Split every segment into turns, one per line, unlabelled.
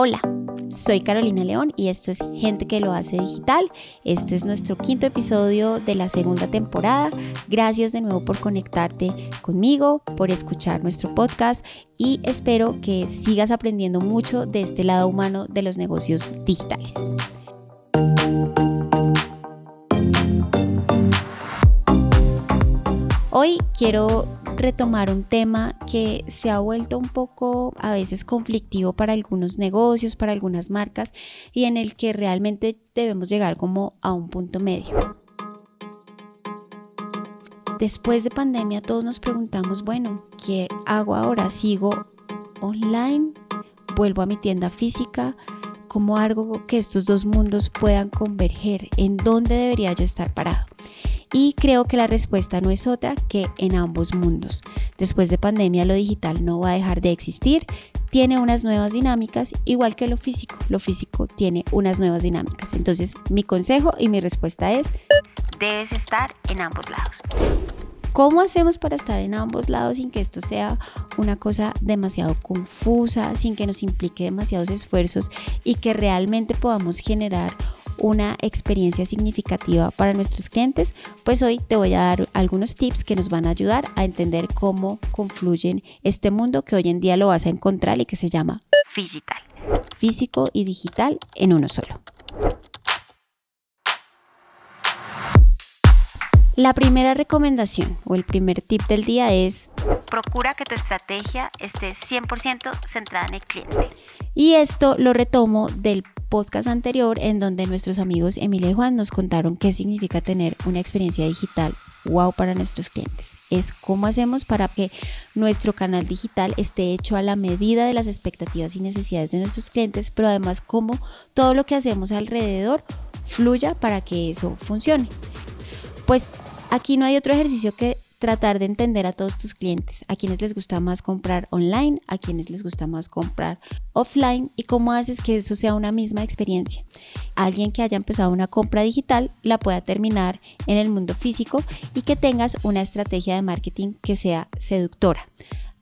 Hola, soy Carolina León y esto es Gente que lo hace digital. Este es nuestro quinto episodio de la segunda temporada. Gracias de nuevo por conectarte conmigo, por escuchar nuestro podcast y espero que sigas aprendiendo mucho de este lado humano de los negocios digitales. Hoy quiero retomar un tema que se ha vuelto un poco a veces conflictivo para algunos negocios, para algunas marcas y en el que realmente debemos llegar como a un punto medio. Después de pandemia todos nos preguntamos, bueno, ¿qué hago ahora? ¿Sigo online? ¿Vuelvo a mi tienda física? ¿Cómo hago que estos dos mundos puedan converger? ¿En dónde debería yo estar parado? Y creo que la respuesta no es otra que en ambos mundos. Después de pandemia lo digital no va a dejar de existir, tiene unas nuevas dinámicas, igual que lo físico. Lo físico tiene unas nuevas dinámicas. Entonces mi consejo y mi respuesta es, debes estar en ambos lados. ¿Cómo hacemos para estar en ambos lados sin que esto sea una cosa demasiado confusa, sin que nos implique demasiados esfuerzos y que realmente podamos generar una experiencia significativa para nuestros clientes, pues hoy te voy a dar algunos tips que nos van a ayudar a entender cómo confluyen este mundo que hoy en día lo vas a encontrar y que se llama digital. Físico y digital en uno solo. La primera recomendación o el primer tip del día es procura que tu estrategia esté 100% centrada en el cliente. Y esto lo retomo del podcast anterior en donde nuestros amigos Emilia y Juan nos contaron qué significa tener una experiencia digital wow para nuestros clientes. Es cómo hacemos para que nuestro canal digital esté hecho a la medida de las expectativas y necesidades de nuestros clientes, pero además cómo todo lo que hacemos alrededor fluya para que eso funcione. Pues aquí no hay otro ejercicio que tratar de entender a todos tus clientes, a quienes les gusta más comprar online, a quienes les gusta más comprar offline y cómo haces que eso sea una misma experiencia. Alguien que haya empezado una compra digital la pueda terminar en el mundo físico y que tengas una estrategia de marketing que sea seductora.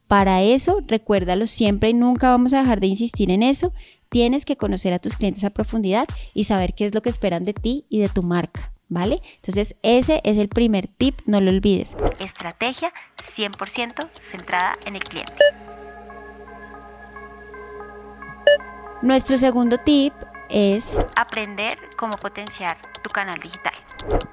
Para eso, recuérdalo siempre y nunca vamos a dejar de insistir en eso. Tienes que conocer a tus clientes a profundidad y saber qué es lo que esperan de ti y de tu marca. ¿Vale? Entonces ese es el primer tip, no lo olvides. Estrategia 100% centrada en el cliente. Nuestro segundo tip es aprender cómo potenciar tu canal digital.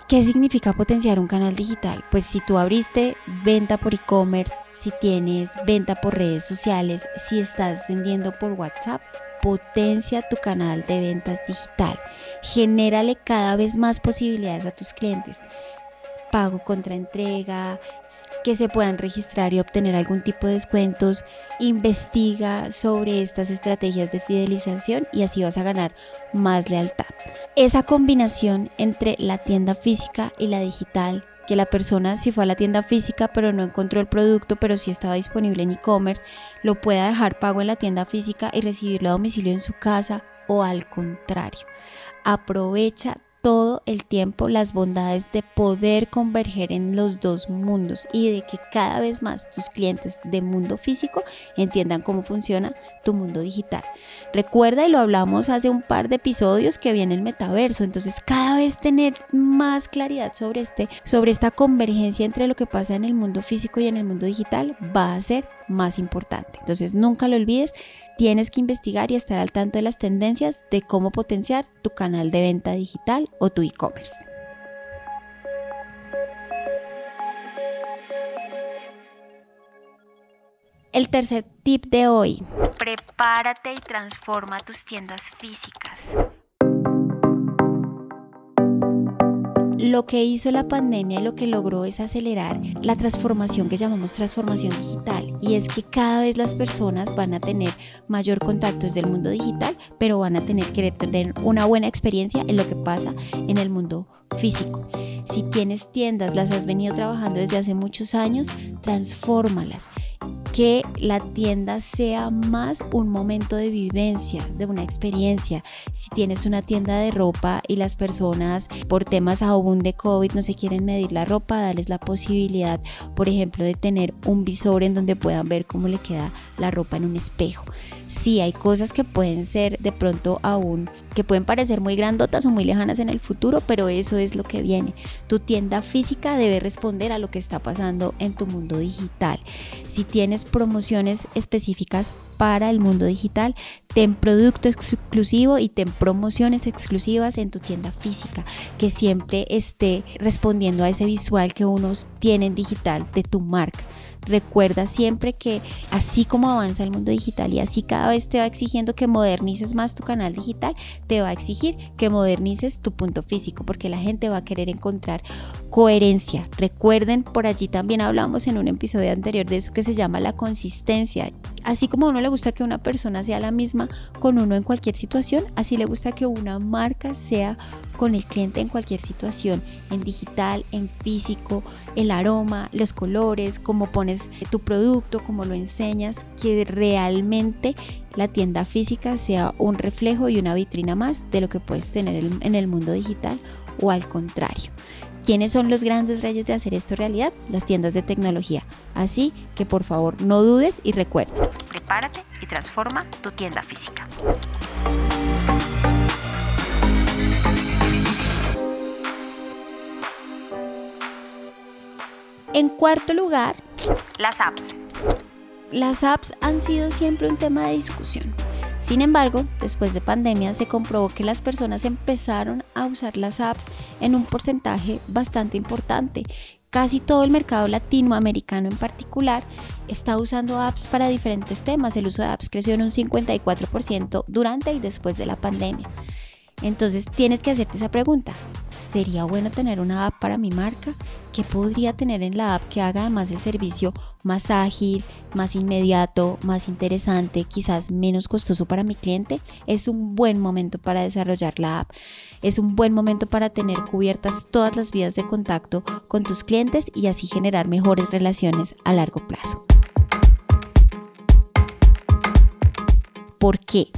¿Qué significa potenciar un canal digital? Pues si tú abriste venta por e-commerce, si tienes venta por redes sociales, si estás vendiendo por WhatsApp, potencia tu canal de ventas digital. Genérale cada vez más posibilidades a tus clientes. Pago contra entrega, que se puedan registrar y obtener algún tipo de descuentos. Investiga sobre estas estrategias de fidelización y así vas a ganar más lealtad. Esa combinación entre la tienda física y la digital que la persona si fue a la tienda física pero no encontró el producto pero sí estaba disponible en e-commerce, lo pueda dejar pago en la tienda física y recibirlo a domicilio en su casa o al contrario. Aprovecha todo el tiempo las bondades de poder converger en los dos mundos y de que cada vez más tus clientes de mundo físico entiendan cómo funciona tu mundo digital. Recuerda, y lo hablamos hace un par de episodios, que viene el metaverso, entonces cada vez tener más claridad sobre, este, sobre esta convergencia entre lo que pasa en el mundo físico y en el mundo digital va a ser más importante. Entonces nunca lo olvides, tienes que investigar y estar al tanto de las tendencias de cómo potenciar tu canal de venta digital o tu e-commerce. El tercer tip de hoy. Prepárate y transforma tus tiendas físicas. lo que hizo la pandemia y lo que logró es acelerar la transformación que llamamos transformación digital. Y es que cada vez las personas van a tener mayor contacto desde el mundo digital, pero van a tener que tener una buena experiencia en lo que pasa en el mundo físico. Si tienes tiendas, las has venido trabajando desde hace muchos años, transfórmalas que la tienda sea más un momento de vivencia, de una experiencia. Si tienes una tienda de ropa y las personas por temas aún de COVID no se quieren medir la ropa, dales la posibilidad, por ejemplo, de tener un visor en donde puedan ver cómo le queda la ropa en un espejo. Sí, hay cosas que pueden ser de pronto aún, que pueden parecer muy grandotas o muy lejanas en el futuro, pero eso es lo que viene. Tu tienda física debe responder a lo que está pasando en tu mundo digital. Si tienes promociones específicas para el mundo digital, ten producto exclusivo y ten promociones exclusivas en tu tienda física, que siempre esté respondiendo a ese visual que unos tienen digital de tu marca. Recuerda siempre que así como avanza el mundo digital y así cada vez te va exigiendo que modernices más tu canal digital, te va a exigir que modernices tu punto físico porque la gente va a querer encontrar coherencia. Recuerden, por allí también hablamos en un episodio anterior de eso que se llama la consistencia. Así como a uno le gusta que una persona sea la misma con uno en cualquier situación, así le gusta que una marca sea con el cliente en cualquier situación, en digital, en físico, el aroma, los colores, cómo pones tu producto, cómo lo enseñas, que realmente la tienda física sea un reflejo y una vitrina más de lo que puedes tener en el mundo digital o al contrario. ¿Quiénes son los grandes reyes de hacer esto realidad? Las tiendas de tecnología. Así que por favor no dudes y recuerda.
Prepárate y transforma tu tienda física.
En cuarto lugar,
las apps.
Las apps han sido siempre un tema de discusión. Sin embargo, después de pandemia se comprobó que las personas empezaron a usar las apps en un porcentaje bastante importante. Casi todo el mercado latinoamericano en particular está usando apps para diferentes temas. El uso de apps creció en un 54% durante y después de la pandemia. Entonces tienes que hacerte esa pregunta. ¿Sería bueno tener una app para mi marca? ¿Qué podría tener en la app que haga además el servicio más ágil, más inmediato, más interesante, quizás menos costoso para mi cliente? Es un buen momento para desarrollar la app. Es un buen momento para tener cubiertas todas las vías de contacto con tus clientes y así generar mejores relaciones a largo plazo. ¿Por qué?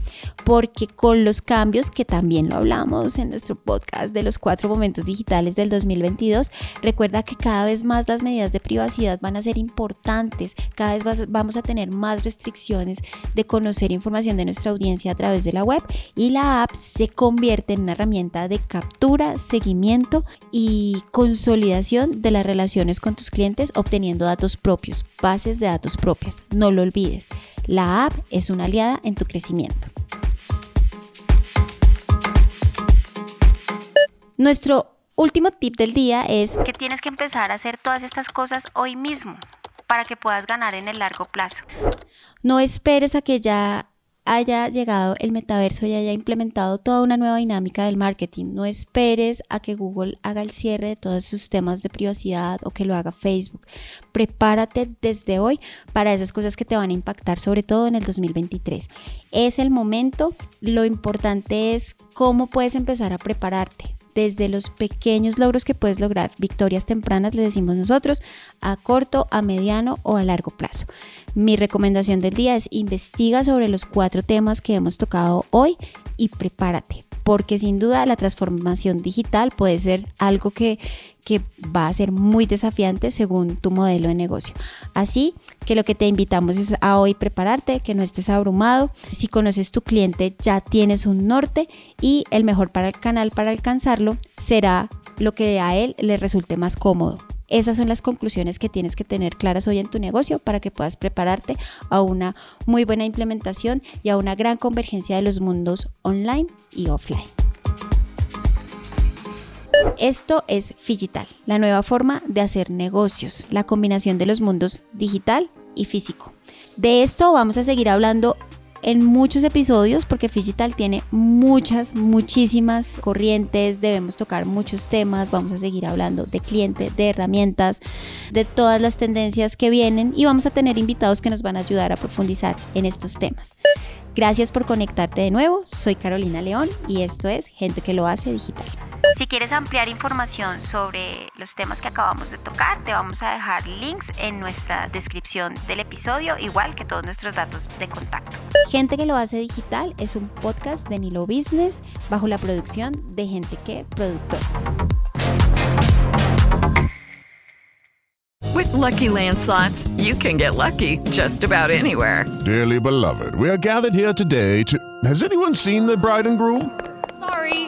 Porque con los cambios, que también lo hablamos en nuestro podcast de los cuatro momentos digitales del 2022, recuerda que cada vez más las medidas de privacidad van a ser importantes, cada vez vamos a tener más restricciones de conocer información de nuestra audiencia a través de la web y la app se convierte en una herramienta de captura, seguimiento y consolidación de las relaciones con tus clientes obteniendo datos propios, bases de datos propias. No lo olvides. La app es una aliada en tu crecimiento. Nuestro último tip del día es
que tienes que empezar a hacer todas estas cosas hoy mismo para que puedas ganar en el largo plazo.
No esperes a que ya haya llegado el metaverso y haya implementado toda una nueva dinámica del marketing. No esperes a que Google haga el cierre de todos sus temas de privacidad o que lo haga Facebook. Prepárate desde hoy para esas cosas que te van a impactar, sobre todo en el 2023. Es el momento. Lo importante es cómo puedes empezar a prepararte desde los pequeños logros que puedes lograr, victorias tempranas, le decimos nosotros, a corto, a mediano o a largo plazo. Mi recomendación del día es investiga sobre los cuatro temas que hemos tocado hoy y prepárate, porque sin duda la transformación digital puede ser algo que, que va a ser muy desafiante según tu modelo de negocio. Así que lo que te invitamos es a hoy prepararte, que no estés abrumado. Si conoces tu cliente ya tienes un norte y el mejor para el canal para alcanzarlo será lo que a él le resulte más cómodo. Esas son las conclusiones que tienes que tener claras hoy en tu negocio para que puedas prepararte a una muy buena implementación y a una gran convergencia de los mundos online y offline. Esto es Figital, la nueva forma de hacer negocios, la combinación de los mundos digital y físico. De esto vamos a seguir hablando en muchos episodios porque Figital tiene muchas, muchísimas corrientes, debemos tocar muchos temas, vamos a seguir hablando de cliente, de herramientas, de todas las tendencias que vienen y vamos a tener invitados que nos van a ayudar a profundizar en estos temas. Gracias por conectarte de nuevo, soy Carolina León y esto es Gente que lo hace digital.
Si quieres ampliar información sobre los temas que acabamos de tocar, te vamos a dejar links en nuestra descripción del episodio, igual que todos nuestros datos de contacto.
Gente que lo hace digital es un podcast de Nilo Business bajo la producción de Gente que Productor.
With lucky landslots, you can get lucky just about anywhere.
Dearly beloved, we are gathered here today to. Has anyone seen the bride and groom?